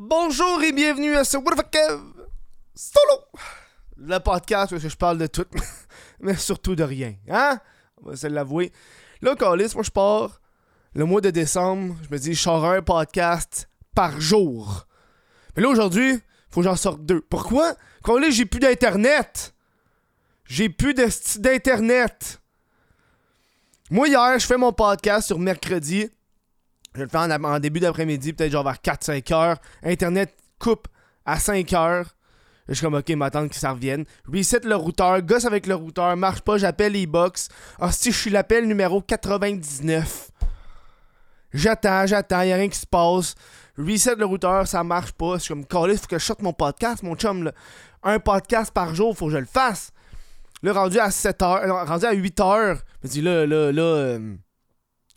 Bonjour et bienvenue à ce What Kev Solo Le podcast où je parle de tout, mais surtout de rien, hein? On va se l'avouer. Là, Calis, moi je pars le mois de décembre, je me dis, je sors un podcast par jour. Mais là, aujourd'hui, faut que j'en sorte deux. Pourquoi? Calis, j'ai plus d'internet J'ai plus d'internet Moi, hier, je fais mon podcast sur mercredi. Je le fais en, début d'après-midi, peut-être genre vers 4-5 heures. Internet coupe à 5 heures. Je suis comme, ok, m'attendre que ça revienne. Reset le routeur, gosse avec le routeur, marche pas, j'appelle e-box. Ah, si je suis l'appel numéro 99. J'attends, j'attends, y'a rien qui se passe. Reset le routeur, ça marche pas. Je suis comme, il faut que je sorte mon podcast, mon chum. Un podcast par jour, faut que je le fasse. Là, rendu à 7 heures, rendu à 8 heures, je me dis, là, là, là. Euh,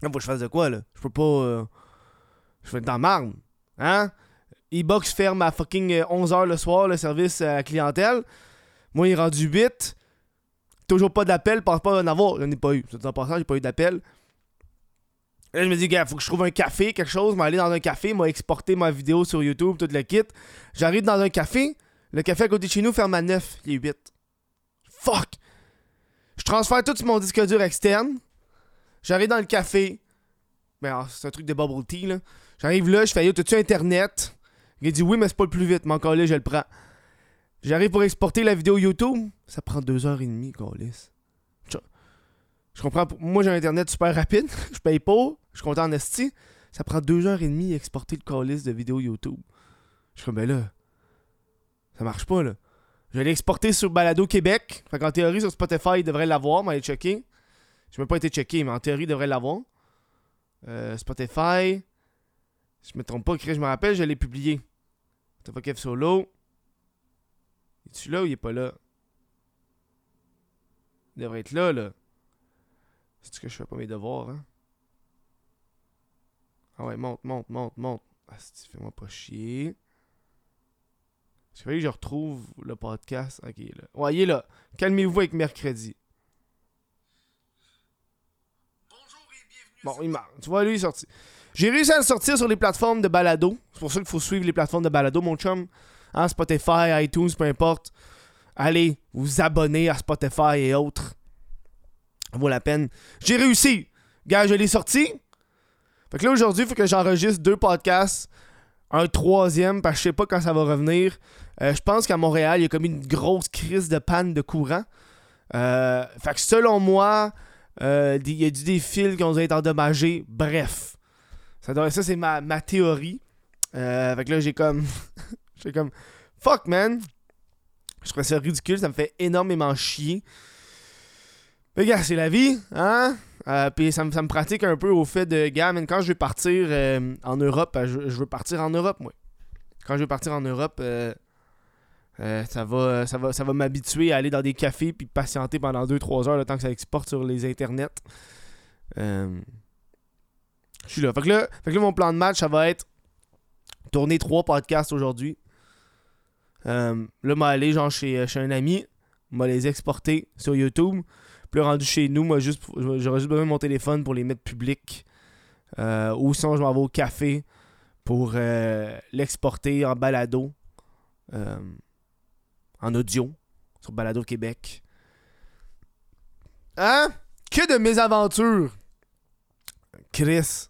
Là, faut que je fasse de quoi, là? Je peux pas. Euh, je vais être dans marne. Hein? E-Box ferme à fucking 11h euh, le soir, le service à la clientèle. Moi, il est rendu 8. Toujours pas d'appel, pense pas en avoir. J'en ai pas eu. En passant, j'ai pas eu d'appel. Là, je me dis, gars, faut que je trouve un café, quelque chose. aller dans un café, m'a exporté ma vidéo sur YouTube, tout le kit. J'arrive dans un café. Le café à côté de chez nous ferme à 9. Il est 8. Fuck! Je transfère tout mon disque dur externe. J'arrive dans le café. Ben, ah, c'est un truc de bubble tea, là. J'arrive là, je fais Yo, t'as-tu Internet? Il dit Oui, mais c'est pas le plus vite, mais encore là, je le prends. J'arrive pour exporter la vidéo YouTube. Ça prend deux heures et demie, Calis. Je comprends. Moi, j'ai un Internet super rapide. je paye pas. Je compte en esti. Ça prend deux heures et demie exporter le calice de vidéo YouTube. Je suis comme, ben là, ça marche pas, là. Je vais l'exporter sur Balado Québec. Fait qu'en théorie, sur Spotify, il devrait l'avoir, mais aller checker. Je n'ai pas été checké, mais en théorie, il devrait l'avoir. Euh, Spotify. Je me trompe pas, je me rappelle, je l'ai publié. T'as pas Kev Solo. Es-tu là ou il est pas là? Il devrait être là, là. C'est que je fais pas mes devoirs, hein? Ah ouais, monte, monte, monte, monte. Ah, fais-moi pas chier. J'ai fallu que je retrouve le podcast. Ok, là. Ouais, il est là. Calmez-vous avec mercredi. Bon, il marche. Tu vois, lui, il est sorti. J'ai réussi à le sortir sur les plateformes de balado. C'est pour ça qu'il faut suivre les plateformes de balado, mon chum. Hein, Spotify, iTunes, peu importe. Allez, vous abonner à Spotify et autres. Ça vaut la peine. J'ai réussi. Gars, je l'ai sorti. Fait que là, aujourd'hui, il faut que j'enregistre deux podcasts. Un troisième, parce que je sais pas quand ça va revenir. Euh, je pense qu'à Montréal, il y a comme une grosse crise de panne de courant. Euh, fait que selon moi, euh, il y a des fils qui ont été endommagés. Bref. Ça, ça c'est ma, théorie. Euh, fait que là, j'ai comme. j'ai comme. Fuck, man. Je trouve ça ridicule. Ça me fait énormément chier. Mais gars, c'est la vie, hein? Euh, puis ça, me pratique un peu au fait de, gars, mais quand je vais partir en Europe, je, veux partir en Europe, moi. Quand je vais partir en Europe, ça va, ça va, ça va m'habituer à aller dans des cafés puis patienter pendant 2-3 heures le temps que ça exporte sur les internets. Euh, je suis là. Fait que là, mon plan de match, ça va être tourner 3 podcasts aujourd'hui. Euh, là, m'a aller genre chez, chez un ami, m'a les exporter sur YouTube. Puis rendu chez nous, juste, j'aurais juste besoin de mon téléphone pour les mettre publics. ou sinon, je m'en vais au café pour l'exporter en balado en audio sur Balado Québec. Hein? Que de mésaventures! Chris.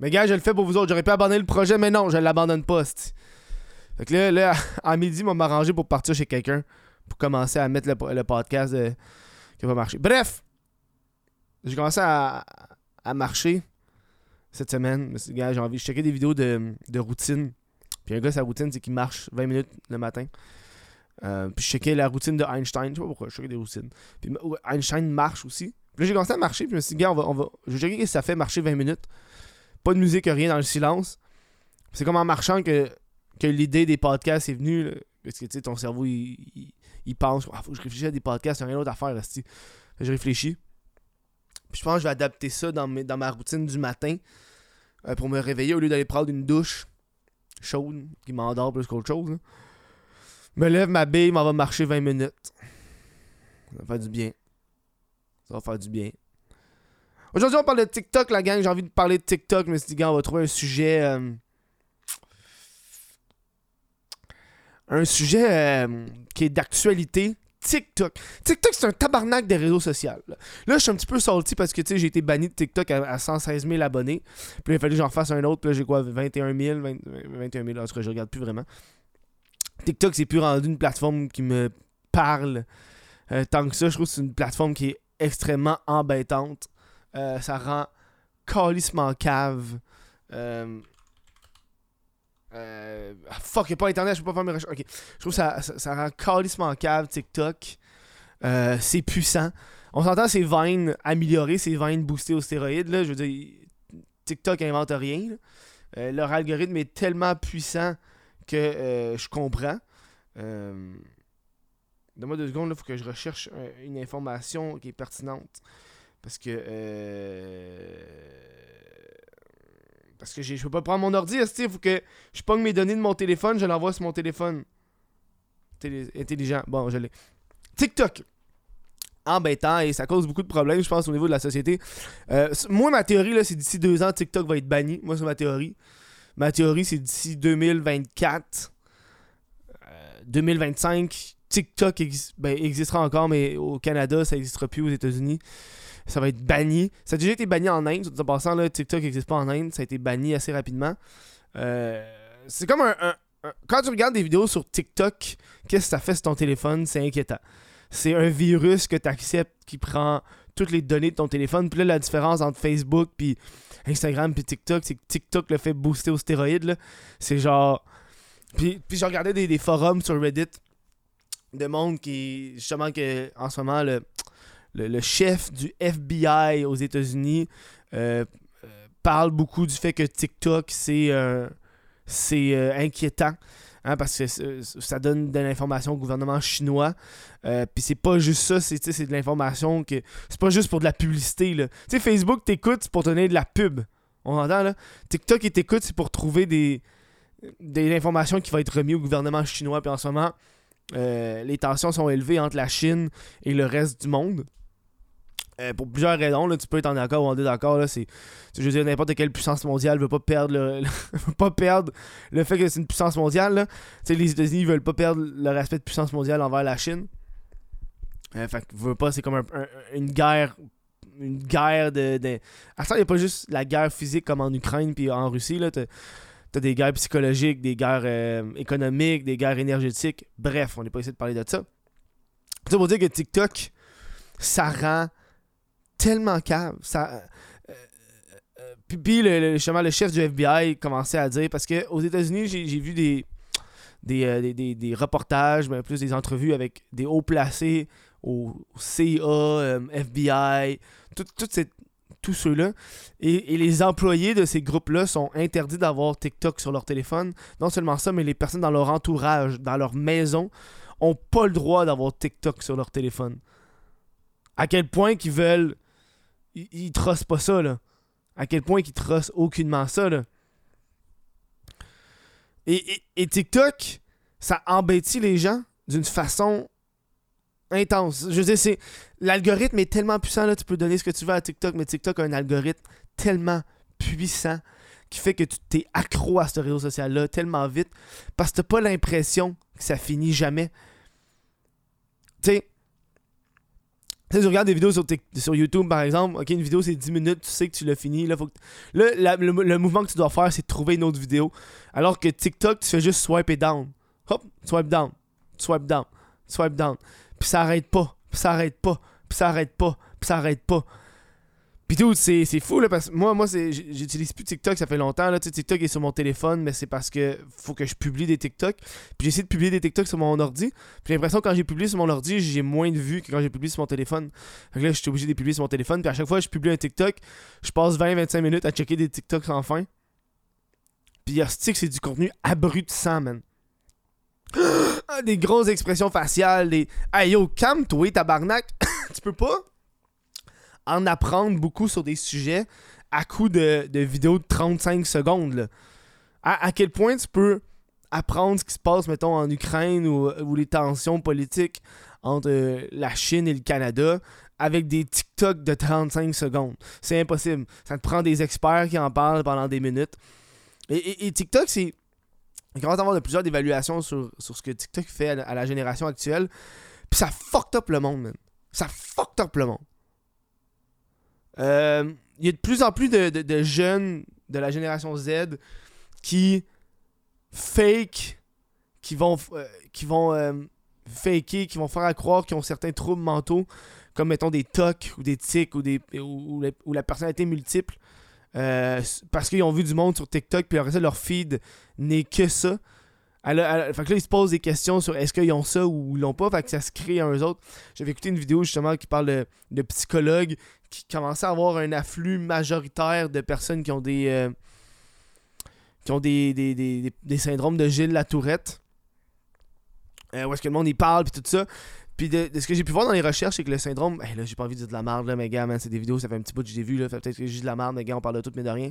Mais gars, je le fais pour vous autres. J'aurais pu abandonner le projet, mais non, je l'abandonne pas. Fait que là, là, à midi, m'a m'arranger pour partir chez quelqu'un pour commencer à mettre le, podcast qui va marcher. Bref, j'ai commencé à, marcher cette semaine. Gars, j'ai envie de checker des vidéos de, de routine. Puis un gars, sa routine, c'est qu'il marche 20 minutes le matin. Euh, puis je checkais la routine de Einstein. Je sais pas pourquoi, je checkais des routines. Puis Einstein marche aussi. Puis là, j'ai commencé à marcher. Puis je me suis dit, gars, on va, on va... je checker que ça fait marcher 20 minutes. Pas de musique, rien dans le silence. C'est comme en marchant que, que l'idée des podcasts est venue. Parce que tu sais, ton cerveau, il, il, pense, ah, faut que je réfléchisse à des podcasts, il a rien d'autre à faire. Là, je réfléchis. Puis je pense que je vais adapter ça dans, mes, dans ma routine du matin euh, pour me réveiller au lieu d'aller prendre une douche chaude qui m'endort plus qu'autre chose me lève, m'habille, m'en va marcher 20 minutes. Ça va faire du bien. Ça va faire du bien. Aujourd'hui, on parle de TikTok, la gang. J'ai envie de parler de TikTok, mais c'est dit, on va trouver un sujet. Euh, un sujet euh, qui est d'actualité. TikTok. TikTok, c'est un tabarnak des réseaux sociaux. Là, je suis un petit peu salty parce que j'ai été banni de TikTok à, à 116 000 abonnés. Puis il fallait que j'en fasse un autre. Puis là, j'ai quoi 21 000 20 21 000. En tout cas, je regarde plus vraiment. TikTok, c'est plus rendu une plateforme qui me parle euh, tant que ça. Je trouve que c'est une plateforme qui est extrêmement embêtante. Euh, ça rend calissement cave. Euh, ah, fuck, y'a pas internet, je peux pas faire mes recherches. Ok. Je trouve que ça, ça, ça rend calissement cave TikTok. C'est puissant. On s'entend, c'est Vine amélioré, c'est Vine boosté aux stéroïdes. Là. Je veux dire, TikTok invente rien. leur algorithme est tellement puissant que euh, je comprends. Euh, Donne-moi deux secondes, il faut que je recherche une information qui est pertinente. Parce que. euh, Parce que je peux pas prendre mon ordi, il faut que je pogne mes données de mon téléphone, je l'envoie sur mon téléphone. Télé- intelligent. Bon, je l'ai. TikTok. Embêtant et ça cause beaucoup de problèmes, je pense, au niveau de la société. Moi, ma théorie, c'est d'ici deux ans, TikTok va être banni. Moi, c'est ma théorie. Ma théorie, c'est d'ici 2024, euh, 2025, TikTok ben, existera encore, mais au Canada, ça n'existera plus aux États-Unis. Ça va être banni. Ça a déjà été banni en Inde. En passant, TikTok n'existe pas en Inde. Ça a été banni assez rapidement. Euh, c'est comme un- Quand tu regardes des vidéos sur TikTok, qu'est-ce que ça fait sur ton téléphone? C'est inquiétant. C'est un virus que tu acceptes qui prend toutes les données de ton téléphone. Puis là, la différence entre Facebook puis Instagram puis TikTok, c'est que TikTok le fait booster aux stéroïdes. C'est genre. Puis, puis je regardais des, forums sur Reddit de monde qui. Justement, que en ce moment, le, le, chef du FBI aux États-Unis euh, euh, parle beaucoup du fait que TikTok, c'est. euh, c'est inquiétant. Hein, parce que c'est- ça donne de l'information au gouvernement chinois. Euh, Puis c'est pas juste ça, c'est de l'information que. C'est pas juste pour de la publicité. Tu sais, Facebook t'écoute, c'est pour donner de la pub. On entend là? TikTok, il t'écoute, c'est pour trouver des, des informations qui vont être remises au gouvernement chinois. Puis en ce moment, euh, les tensions sont élevées entre la Chine et le reste du monde. Euh, pour plusieurs raisons, là, tu peux être en accord ou en désaccord. Là, c'est, je veux dire, n'importe quelle puissance mondiale veut pas perdre veut pas perdre le fait que c'est une puissance mondiale. Là. Les États-Unis veulent pas perdre leur aspect de puissance mondiale envers la Chine. Euh, fait que, pas, c'est comme un- un- une guerre. Une guerre de. À il n'y a pas juste la guerre physique comme en Ukraine puis en Russie. Là, t'as, des guerres psychologiques, des guerres euh, économiques, des guerres énergétiques. Bref, on n'est pas ici de parler de ça. Ça pour dire que TikTok, ça rend tellement cave. Ça. euh, euh, puis, puis le, le- le chef du FBI commençait à dire, parce que aux États-Unis, j'ai vu des, des, euh, des, des- reportages, mais plus des entrevues avec des hauts placés au, CIA, euh, FBI, tout, tout ces- tous ceux-là. Et, et les employés de ces groupes-là sont interdits d'avoir TikTok sur leur téléphone. Non seulement ça, mais les personnes dans leur entourage, dans leur maison, ont pas le droit d'avoir TikTok sur leur téléphone. À quel point qu'ils veulent. Ils, ils trossent pas ça, là. À quel point qu'ils trossent aucunement ça, là. Et, et- et TikTok, ça embêtit les gens d'une façon intense. Je veux dire, c'est. L'algorithme est tellement puissant, là, tu peux donner ce que tu veux à TikTok, mais TikTok a un algorithme tellement puissant qui fait que tu t'es accro à ce réseau social-là tellement vite parce que t'as pas l'impression que ça finit jamais. Tu sais, tu regardes des vidéos sur, sur YouTube, par exemple. Ok, une vidéo, c'est 10 minutes, tu sais que tu l'as fini. Là, faut que- là, le, le mouvement que tu dois faire, c'est trouver une autre vidéo. Alors que TikTok, tu fais juste swipe et down. Hop, swipe down, swipe down, swipe down. Puis ça arrête pas, puis ça arrête pas, puis ça arrête pas, puis ça arrête pas. Puis tout, c'est fou là, parce que moi, moi j'utilise plus TikTok, ça fait longtemps. Là, Tu TikTok est sur mon téléphone, mais c'est parce que faut que je publie des TikTok. Puis j'essaie de publier des TikTok sur mon ordi. Puis j'ai l'impression que quand j'ai publié sur mon ordi, j'ai moins de vues que quand j'ai publié sur mon téléphone. Fait que là, je suis obligé de publier sur mon téléphone. Puis à chaque fois que je publie un TikTok, je passe 20-25 minutes à checker des TikToks sans fin. Puis stick, c'est du contenu abrutissant, man. Ah, des grosses expressions faciales, des Hey yo, calme-toi, tabarnak. tu peux pas? En apprendre beaucoup sur des sujets à coup de, vidéos de 35 secondes. À, à quel point tu peux apprendre ce qui se passe, mettons, en Ukraine ou, les tensions politiques entre euh, la Chine et le Canada avec des TikTok de 35 secondes? C'est impossible. Ça te prend des experts qui en parlent pendant des minutes. Et, TikTok, c'est Il commence à avoir de plusieurs évaluations sur, ce que TikTok fait à, la génération actuelle. Puis ça fucked up le monde, man. Ça fucked up le monde. Euh, il y a de plus en plus de, jeunes de la génération Z qui fake, qui vont, euh, qui vont euh, faker, qui vont faire à croire qu'ils ont certains troubles mentaux, comme mettons des tocs ou des tics ou, des, ou, la personnalité multiple. parce qu'ils ont vu du monde sur TikTok, puis après leur feed n'est que ça. fait que là, ils se posent des questions sur est-ce qu'ils ont ça ou ils l'ont pas, fait que ça se crée à eux autres. J'avais écouté une vidéo justement qui parle de, de psychologues qui commençait à avoir un afflux majoritaire de personnes qui ont des. Euh, qui ont des, des, syndromes de Gilles Latourette. Euh, où est-ce que le monde y parle, puis tout ça. Puis de, ce que j'ai pu voir dans les recherches, c'est que le syndrome. là, j'ai pas envie de dire de la merde, là, mais gars, man, c'est des vidéos, ça fait un petit bout que j'ai vu, là. Fait peut-être que j'ai de la merde, mais gars, on parle de tout, mais de rien.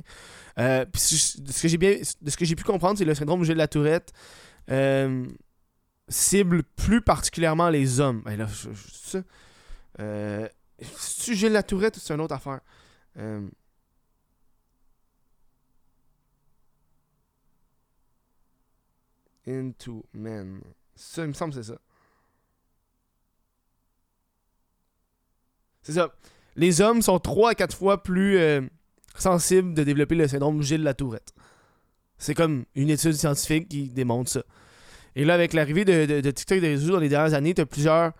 Euh, puis de ce que j'ai bien. De ce que j'ai pu comprendre, c'est le syndrome de Gilles Latourette. Euh, cible plus particulièrement les hommes. Là, je, ça. Euh, j'ai la tourette, c'est une autre affaire. Euh... Into men. Ça, il me semble c'est ça. C'est ça. Les hommes sont 3 à 4 fois plus euh, sensibles de développer le syndrome Gilles Latourette. C'est comme une étude scientifique qui démontre ça. Et là, avec l'arrivée de, de, TikTok et des réseaux dans les dernières années, tu as plusieurs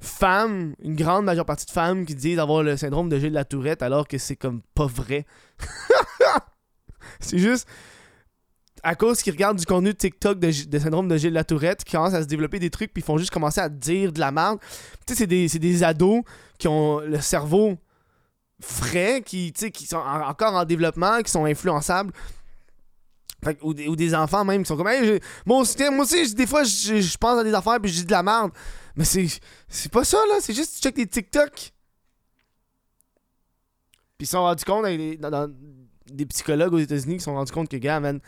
femmes, une grande majeure partie de femmes qui disent avoir le syndrome de Gilles la Tourette alors que c'est comme pas vrai. c'est juste à cause qu'ils regardent du contenu de TikTok de, syndrome de Gilles la Tourette, qui commencent à se développer des trucs puis ils font juste commencer à dire de la merde. Tu sais, c'est des, des, ados qui ont le cerveau frais, qui, qui sont encore en développement, qui sont influençables. ou, des, enfants même qui sont comme moi aussi, moi aussi des fois je, pense à des affaires puis je dis de la merde mais c'est, c'est pas ça, là. C'est juste tu check des TikTok. Puis ils se sont rendus compte, dans, des psychologues aux États-Unis qui se sont rendus compte que, gars, man,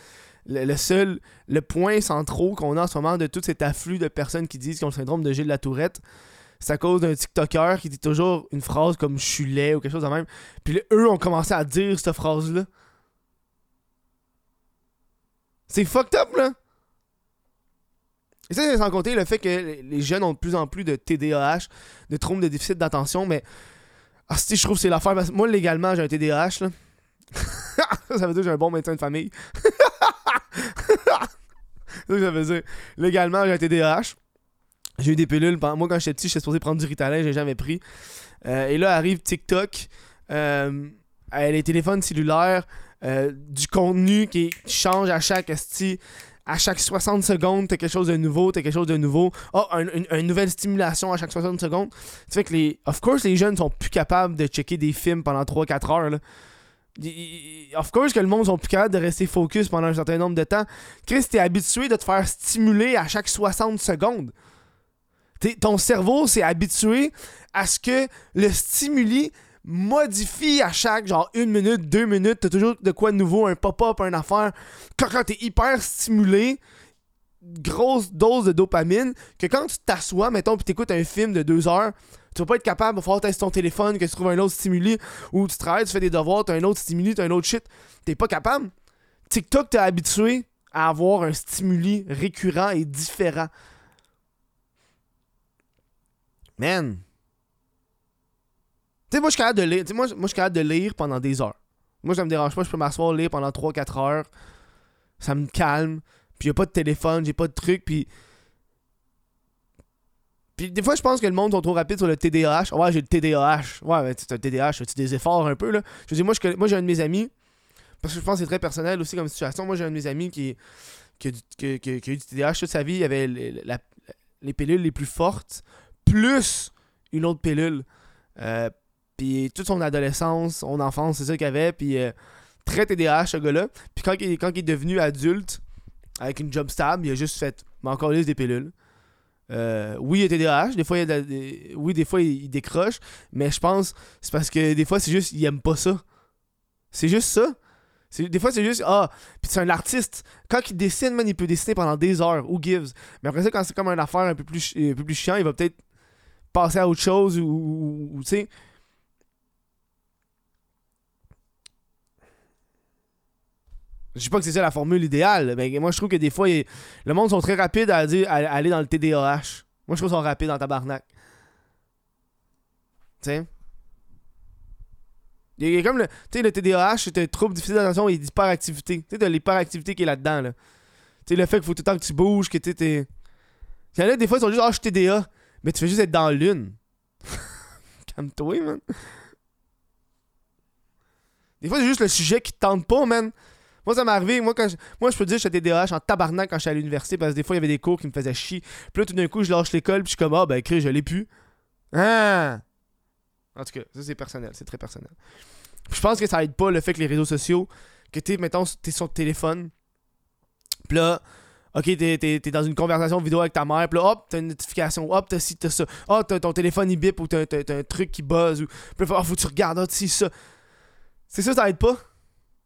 le, seul, le point central qu'on a en ce moment de tout cet afflux de personnes qui disent qu'ils ont le syndrome de Gilles la Tourette, c'est à cause d'un TikToker qui dit toujours une phrase comme je suis laid ou quelque chose de même. Puis eux ont commencé à dire cette phrase-là. C'est fucked up, là. Et ça, c'est sans compter le fait que les jeunes ont de plus en plus de TDAH, de troubles de déficit d'attention, mais. Ah, si, je trouve que c'est l'affaire. moi, légalement, j'ai un TDAH, là. ça veut dire que j'ai un bon médecin de famille. ça veut dire. Légalement, j'ai un TDAH. J'ai eu des pilules. Moi, quand j'étais petit, j'étais supposé prendre du Ritalin, j'ai jamais pris. Euh, et là arrive TikTok. Euh, les téléphones cellulaires. Euh, du contenu qui change à chaque à chaque 60 secondes, t'as quelque chose de nouveau, t'as quelque chose de nouveau. Oh, une, nouvelle stimulation à chaque 60 secondes. Ça fait que les. Of course, les jeunes sont plus capables de checker des films pendant 3-4 heures. Of course que le monde sont plus capables de rester focus pendant un certain nombre de temps. Chris, t'es habitué de te faire stimuler à chaque 60 secondes. ton cerveau s'est habitué à ce que le stimuli modifie à chaque genre une minute, deux minutes, t'as toujours de quoi de nouveau, un pop-up, une affaire. Quand, quand t'es hyper stimulé, grosse dose de dopamine, que quand tu t'assois, mettons, pis t'écoutes un film de deux heures, tu vas pas être capable de faire tester ton téléphone, que tu trouves un autre stimuli, ou tu travailles, tu fais des devoirs, t'as un autre stimuli, t'as un autre shit. T'es pas capable. TikTok t'es habitué à avoir un stimuli récurrent et différent. Man, tu sais, moi, je suis capable de lire. moi, moi je suis capable de lire pendant des heures. Moi, ça me dérange pas. Je peux m'asseoir, lire pendant 3-4 heures. Ça me calme. Puis, a pas de téléphone, j'ai pas de truc. Puis. Puis, des fois, je pense que le monde est trop rapide sur le TDAH. Ouais, j'ai le TDAH. Ouais, mais tu un TDAH, tu des efforts un peu, là? Je dis, moi, moi j'ai un de mes amis. Parce que je pense que c'est très personnel aussi comme situation. Moi, j'ai un de mes amis qui, qui, a, eu du TDAH toute sa vie. Il avait les, pilules les plus fortes, plus une autre pilule. Euh, puis toute son adolescence, son enfance, c'est ça qu'il avait. Puis euh, très TDAH, ce gars-là. Puis quand, il, quand il est devenu adulte, avec une job stable, il a juste fait, mais encore des pilules. Euh, oui, il a TDAH, des fois, il a oui, des fois, il, décroche, mais je pense c'est parce que des fois, c'est juste, il aime pas ça. C'est juste ça. Des fois, c'est juste, ah, puis c'est un artiste. Quand il dessine, man, il peut dessiner pendant des heures, ou gives? Mais après ça, quand c'est comme une affaire un peu plus, un peu plus chiant, il va peut-être passer à autre chose, ou tu sais. Je dis pas que c'est ça la formule idéale, mais moi je trouve que des fois, le monde sont très rapides à, dire, à, aller dans le TDAH. Moi je trouve qu'ils sont rapides dans tabarnak. Tu sais? Il y a comme le. Le TDAH, c'est un trouble difficile d'attention et d'hyperactivité. Tu sais, de l'hyperactivité qui est là-dedans, là. Tu sais, le fait qu'il faut tout le temps que tu bouges, que tu t'es. Il y en des fois, ils sont juste, ah, je suis TDA. Mais tu fais juste être dans l'une. Calme-toi, man. Des fois, c'est juste le sujet qui te tente pas, man. Moi, ça m'est arrivé. Moi, quand je... moi, je peux te dire que j'étais TDAH en tabarnak quand j'étais à l'université parce que des fois, il y avait des cours qui me faisaient chier. Puis là, tout d'un coup, je lâche l'école, puis je suis comme, ah, ben, écrit, je l'ai plus. Ah! En tout cas, ça, c'est personnel. C'est très personnel. Puis je pense que ça aide pas le fait que les réseaux sociaux, que t'es, mettons, t'es sur ton téléphone, puis là, ok, t'es, t'es- t'es dans une conversation vidéo avec ta mère, puis là, hop, t'as une notification, hop, t'as ci, t'as ça, hop, t'as ton téléphone il bip ou t'as, t'as- un truc qui buzz, ou puis là, oh, faut que tu regardes, ah, ci, ça. C'est ça, ça aide pas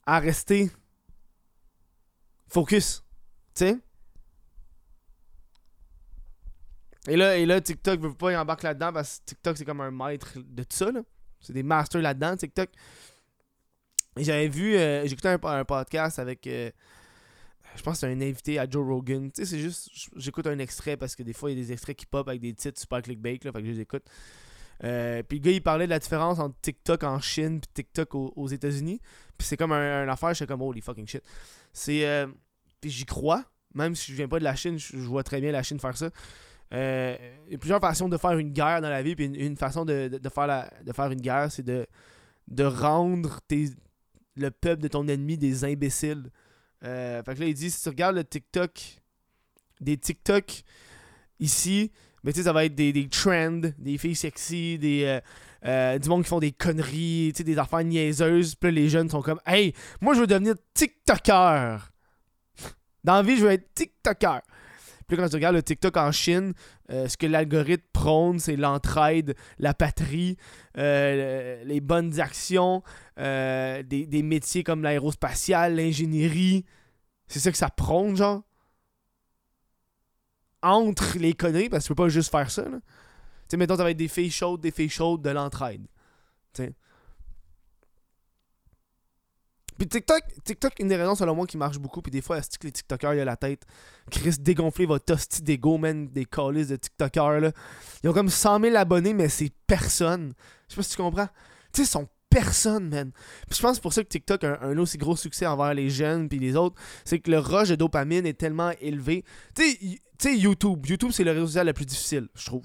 à rester focus, tu sais. Et là, et là, TikTok veut pas y embarquer là-dedans parce que TikTok, c'est comme un maître de tout ça. C'est des masters là-dedans, TikTok. J'avais vu, euh, j'écoutais un, un podcast avec, euh, je pense que c'est un invité à Joe Rogan. Tu sais, c'est juste, j'écoute un extrait parce que des fois, il y a des extraits qui pop avec des titres super clickbait, là, fait que je les écoute. Euh, puis le gars, il parlait de la différence entre TikTok en Chine puis TikTok aux, États-Unis. Puis c'est comme un, affaire, j'étais comme, holy fucking shit. C'est, euh, j'y crois, même si je viens pas de la Chine, je, je vois très bien la Chine faire ça. Euh, il y a plusieurs façons de faire une guerre dans la vie, puis une, façon de, de- faire la, de faire une guerre, c'est de, de rendre le peuple de ton ennemi des imbéciles. Fait que là, il dit, si tu regardes le TikTok, des TikTok ici, mais tu sais, ça va être des, des trends, des filles sexy, des, euh, euh, du monde qui font des conneries, tu sais, des affaires niaiseuses. Puis là, les jeunes sont comme, hey, moi, je veux devenir TikToker. Dans la vie, je veux être TikToker. Puis quand tu regardes le TikTok en Chine, euh, ce que l'algorithme prône, c'est l'entraide, la patrie, euh, les bonnes actions, des, des métiers comme l'aérospatiale, l'ingénierie. C'est ça que ça prône, genre? Entre les conneries, parce que tu peux pas juste faire ça. Tu sais, mettons, ça va être des filles chaudes, des filles chaudes, de l'entraide. Tu sais. Puis TikTok, TikTok, une des raisons selon moi qui marche beaucoup, puis des fois, est que les TikTokers, il a la tête. Chris, dégonfler votre hostie d'ego, man, des calices de TikTokers, là. Ils ont comme 100 000 abonnés, mais c'est personne. Je sais pas si tu comprends. Tu sais, ils sont personne, man. Puis je pense pour ça que TikTok a un, aussi gros succès envers les jeunes puis les autres. C'est que le rush de dopamine est tellement élevé. Tu sais, tu YouTube. YouTube, c'est le réseau social le plus difficile, je trouve.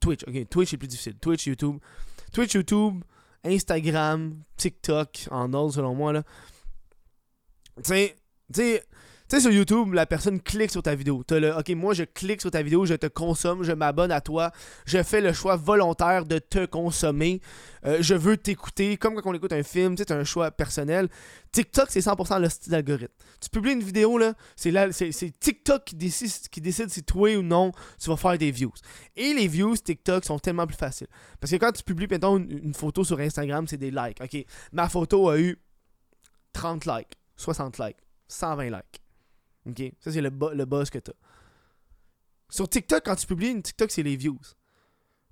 Twitch, ok. Twitch est plus difficile. Twitch, YouTube. Twitch, YouTube, Instagram, TikTok, en ordre selon moi, là. Tu sais, tu sais, tu sur YouTube, la personne clique sur ta vidéo. T'as le, ok, moi je clique sur ta vidéo, je te consomme, je m'abonne à toi, je fais le choix volontaire de te consommer, Euh, je veux t'écouter, comme quand on écoute un film, tu sais, c'est un choix personnel. TikTok, c'est 100% le style d'algorithme. Tu publies une vidéo, là, c'est là- c'est TikTok qui décide, qui décide si toi ou non tu vas faire des views. Et les views TikTok sont tellement plus faciles. Parce que quand tu publies, mettons, une photo sur Instagram, c'est des likes. Ok, ma photo a eu 30 likes, 60 likes, 120 likes. Ok, ça c'est le, le buzz que t'as. Sur TikTok, quand tu publies une TikTok, c'est les views.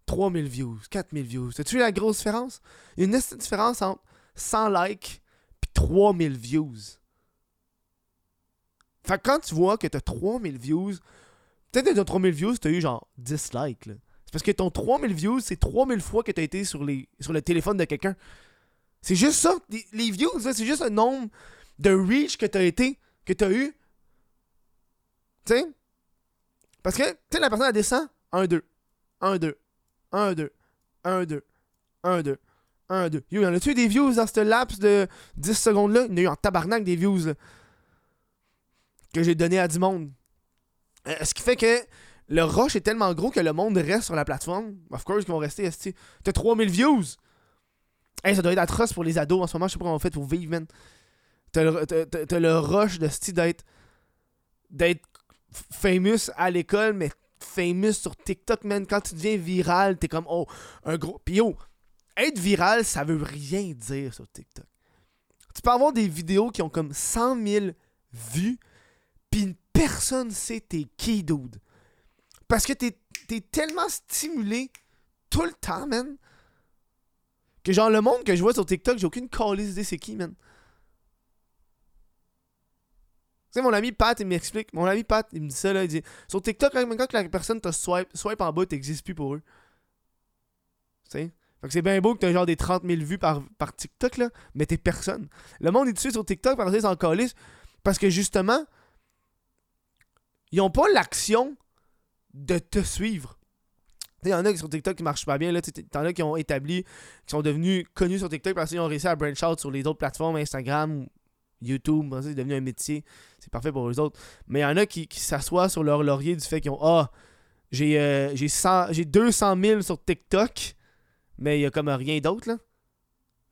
3000 views, 4000 views. T'as-tu vu la grosse différence? Il y a une différence entre 100 likes puis 3000 views. Fait que quand tu vois que t'as 3000 views, peut-être que dans 3000 views, t'as eu genre 10 likes. C'est parce que ton 3000 views, c'est 3000 fois que t'as été sur, les, sur le téléphone de quelqu'un. C'est juste ça. Les, views, c'est juste un nombre de reach que t'as été, que t'as eu. Tu sais? Parce que, tu sais, la personne, elle descend 1, 2, 1, 2, 1, 2, 1, 2, 1, 2, 1, 2. Yo, y a-tu des views dans ce laps de 10 secondes-là? Il y en a eu en tabarnak des views, là, Que j'ai donné à du monde. Euh, ce qui fait que le rush est tellement gros que le monde reste sur la plateforme. Of course, ils vont rester. T'as 3000 views. Hey, ça doit être atroce pour les ados en ce moment. Je sais pas comment on fait pour vivre, man. T'as le, le rush de style d'être d'être famous à l'école, mais famous sur TikTok, man. Quand tu deviens viral, t'es comme, oh, un gros. Pis yo, être viral, ça veut rien dire sur TikTok. Tu peux avoir des vidéos qui ont comme 100 000 vues, pis personne sait t'es qui, dude. Parce que t'es es tellement stimulé tout le temps, man. Que genre, le monde que je vois sur TikTok, j'ai aucune calice idée c'est qui, man. Tu sais, mon ami Pat, il m'explique. Mon ami Pat, il me dit ça, là. Il dit Sur TikTok, quand, quand la personne te swipe, swipe en bas, t'existes plus pour eux. Tu sais? Fait que c'est bien beau que t'as genre des 30 000 vues par, TikTok, là, mais t'es personne. Le monde est dessus sur TikTok parce qu'ils s'en calissent. Parce que justement, ils ont pas l'action de te suivre. Il y en a qui sur TikTok qui marchent pas bien. T'en as qui ont établi, qui sont devenus connus sur TikTok parce qu'ils ont réussi à branch out sur les autres plateformes, Instagram, YouTube. C'est devenu un métier. C'est parfait pour eux autres. Mais il y en a qui, s'assoient sur leur laurier du fait qu'ils ont Ah, j'ai euh, j'ai 200 000 sur TikTok, mais il y a comme rien d'autre. là.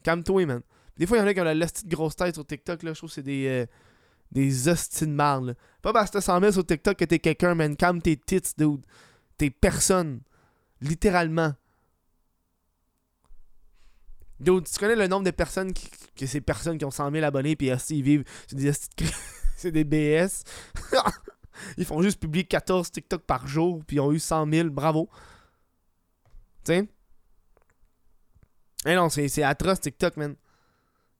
Calme-toi, man. Des fois, il y en a qui ont la petite grosse tête sur TikTok. Là. Je trouve que c'est des. Euh, des hosties de marde. Pas parce que t'as 100 000 sur TikTok que t'es quelqu'un, man. Calme tes tits, dude. T'es personne. Littéralement. Tu connais le nombre de personnes qui, que ces personnes qui ont 100 000 abonnés puis ils vivent c'est des c'est des BS. ils font juste publier 14 TikTok par jour puis ils ont eu 100 000, bravo. Tu Eh non, c'est atroce TikTok, man.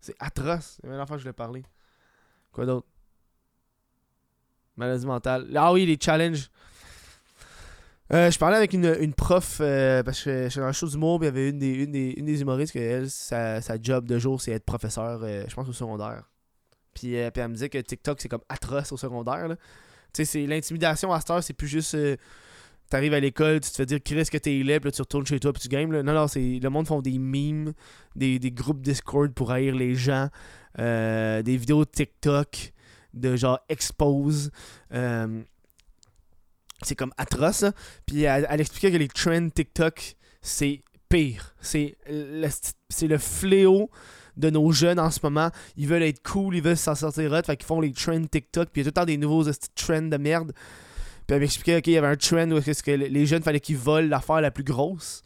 C'est atroce. La fois je l'ai parlé. Quoi d'autre? Maladie mentale. Ah oui, les challenges. Euh, je parlais avec une, prof euh, parce que suis dans un show d'humour, il y avait une des, une des, une des humoristes que elle, sa, job de jour, c'est être professeur, euh, je pense, au secondaire. Puis, puis, elle me disait que TikTok, c'est comme atroce au secondaire. Tu sais, c'est l'intimidation à cette heure, c'est plus juste. T'arrives à l'école, tu te fais dire Chris que t'es laid, puis là tu retournes chez toi, puis tu games. Non, non, c'est le monde font des memes, des, des groupes Discord pour haïr les gens, des vidéos TikTok de genre expose. C'est comme atroce. Puis elle, expliquait que les trends TikTok, c'est pire. C'est le, le fléau de nos jeunes en ce moment. Ils veulent être cool, ils veulent s'en sortir hot, fait qu'ils font les trends TikTok. Puis il y a tout le temps des nouveaux trends de merde. Puis elle m'expliquait qu'il y avait un trend où que les jeunes fallait qu'ils volent l'affaire la plus grosse.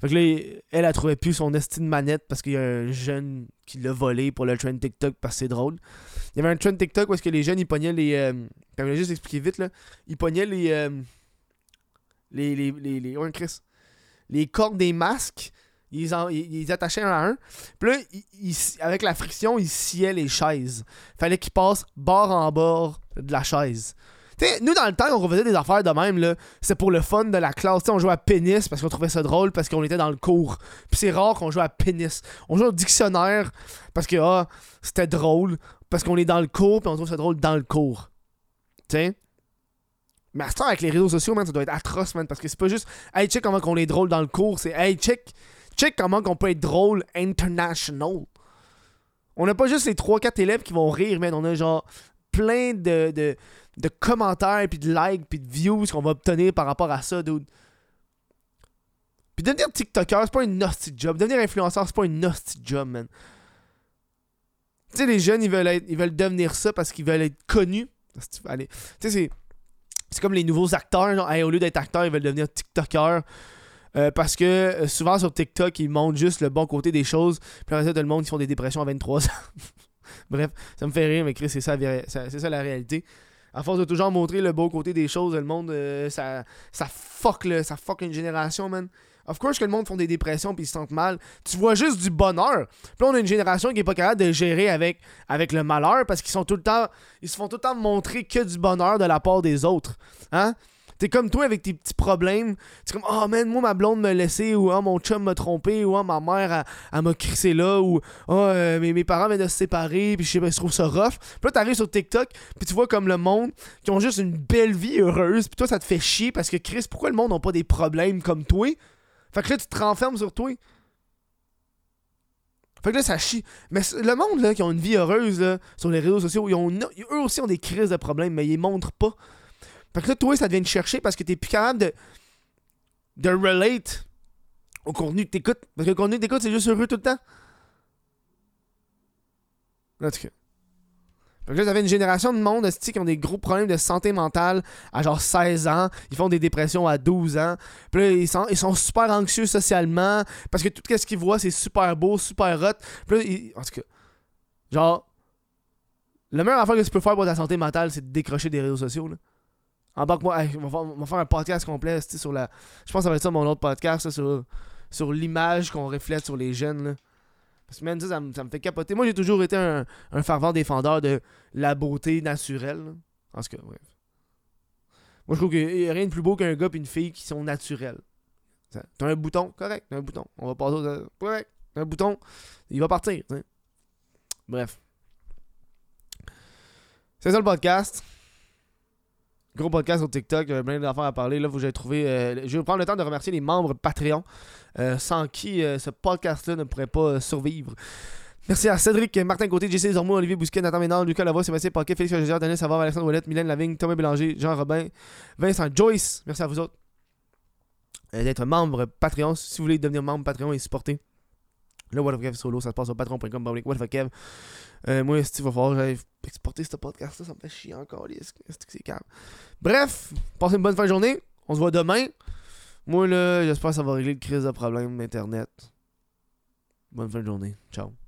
Fait que là, elle, a trouvé plus son estime manette parce qu'il y a un jeune qui l'a volé pour le trend TikTok parce que c'est drôle. Il y avait un trend TikTok où est-ce que les jeunes ils pognaient les. Euh, je juste expliquer vite là. Ils pognaient les. Euh, les. Les. Les. Chris. Les cordes des masques. Ils, ils, attachaient un à un. Puis là, avec la friction, ils sciaient les chaises. Fallait qu'ils passent bord en bord de la chaise nous, dans le temps, on refaisait des affaires de même, là. C'est pour le fun de la classe. on jouait à pénis parce qu'on trouvait ça drôle parce qu'on était dans le cours. Puis c'est rare qu'on joue à pénis. On joue au dictionnaire parce que, ah, c'était drôle. Parce qu'on est dans le cours puis on trouve ça drôle dans le cours. Tu Mais à ce temps, avec les réseaux sociaux, man, ça doit être atroce, man. Parce que c'est pas juste, hey, check comment on est drôle dans le cours. C'est, hey, check, check comment on peut être drôle international. On n'a pas juste les 3-4 élèves qui vont rire, man. On a genre plein de, de, de commentaires, puis de likes, puis de views qu'on va obtenir par rapport à ça, dude. Puis devenir TikToker, c'est pas une nasty job. Devenir influenceur, c'est pas une nasty job, man. Tu sais, les jeunes, ils veulent, ils veulent devenir ça parce qu'ils veulent être connus. Tu sais, c'est. C'est comme les nouveaux acteurs, genre, au lieu d'être acteurs, ils veulent devenir TikTokers. Euh, parce que euh, souvent sur TikTok, ils montrent juste le bon côté des choses. Puis après ça, tout le monde qui font des dépressions à 23 ans. Bref, ça me fait rire, mais Chris, c'est ça, c'est ça la réalité à force de toujours montrer le beau côté des choses, le monde, euh, ça, ça fuck, le, ça fuck une génération, man. Of course que le monde font des dépressions puis ils se sentent mal. Tu vois juste du bonheur. Puis on a une génération qui est pas capable de gérer avec, avec le malheur parce qu'ils sont tout le temps. Ils se font tout le temps montrer que du bonheur de la part des autres. Hein? T'es comme toi avec tes petits problèmes. C'est comme, oh man, moi ma blonde m'a laissé, ou oh, mon chum m'a trompé, ou oh, ma mère, elle, m'a crissé là, ou oh, mes, mes, parents viennent de se séparer, puis je sais pas, je trouve ça rough. Puis là, t'arrives sur TikTok, puis tu vois comme le monde qui ont juste une belle vie heureuse, puis toi, ça te fait chier parce que Chris, pourquoi le monde n'a pas des problèmes comme toi? Fait que là, tu te renfermes sur toi. Fait que là, ça chie. Mais le monde là, qui ont une vie heureuse là, sur les réseaux sociaux, ils ont, eux aussi ont des crises de problèmes, mais ils montrent pas. Fait que là, toi, ça devient te chercher parce que t'es plus capable de, de relate au contenu que t'écoutes. Parce que le contenu que t'écoutes, c'est juste heureux tout le temps. En tout cas. Fait que là, t'avais une génération de monde qui ont des gros problèmes de santé mentale à genre 16 ans. Ils font des dépressions à 12 ans. Puis là, ils sont, ils sont super anxieux socialement parce que tout ce qu'ils voient, c'est super beau, super hot. Puis là, en tout cas, genre, la meilleure affaire que tu peux faire pour ta santé mentale, c'est de décrocher des réseaux sociaux. Là. En banque, moi, on, va faire, un podcast complet sur la. Je pense que ça va être ça mon autre podcast sur, sur l'image qu'on reflète sur les jeunes. Parce que, man, ça, ça, me, fait capoter. Moi, j'ai toujours été un, fervent défendeur de la beauté naturelle. En tout cas, bref. Moi, je trouve qu'il n'y a rien de plus beau qu'un gars et une fille qui sont naturels. T'as un bouton, correct, t'as un bouton. On va passer au. Correct, t'as un bouton, il va partir. Bref. C'est ça le podcast. Gros podcast sur TikTok, plein d'affaires à parler. Là, que j'aille trouver. euh, je vais prendre le temps de remercier les membres Patreon, euh, sans qui euh, ce podcast-là ne pourrait pas survivre. Merci à Cédric, Martin Côté, JC Zormo, Olivier Bousquet, Nathan Ménard, Lucas Lavoie, Sébastien Paquet, Félix Gézard, Denis Savard, Alexandre Ouellette, Mylène Lavigne, Thomas Bélanger, Jean Robin, Vincent Joyce. Merci à vous autres d'être membre Patreon. Si vous voulez devenir membre Patreon et supporter le What of solo, ça se passe sur patreon.com. What of Kev. Euh, moi, il va falloir exporter ce podcast-là, ça me fait chier encore. Que c'est calme? Bref, passez une bonne fin de journée. On se voit demain. Moi, là, j'espère que ça va régler le crise de problème d'Internet. Bonne fin de journée. Ciao.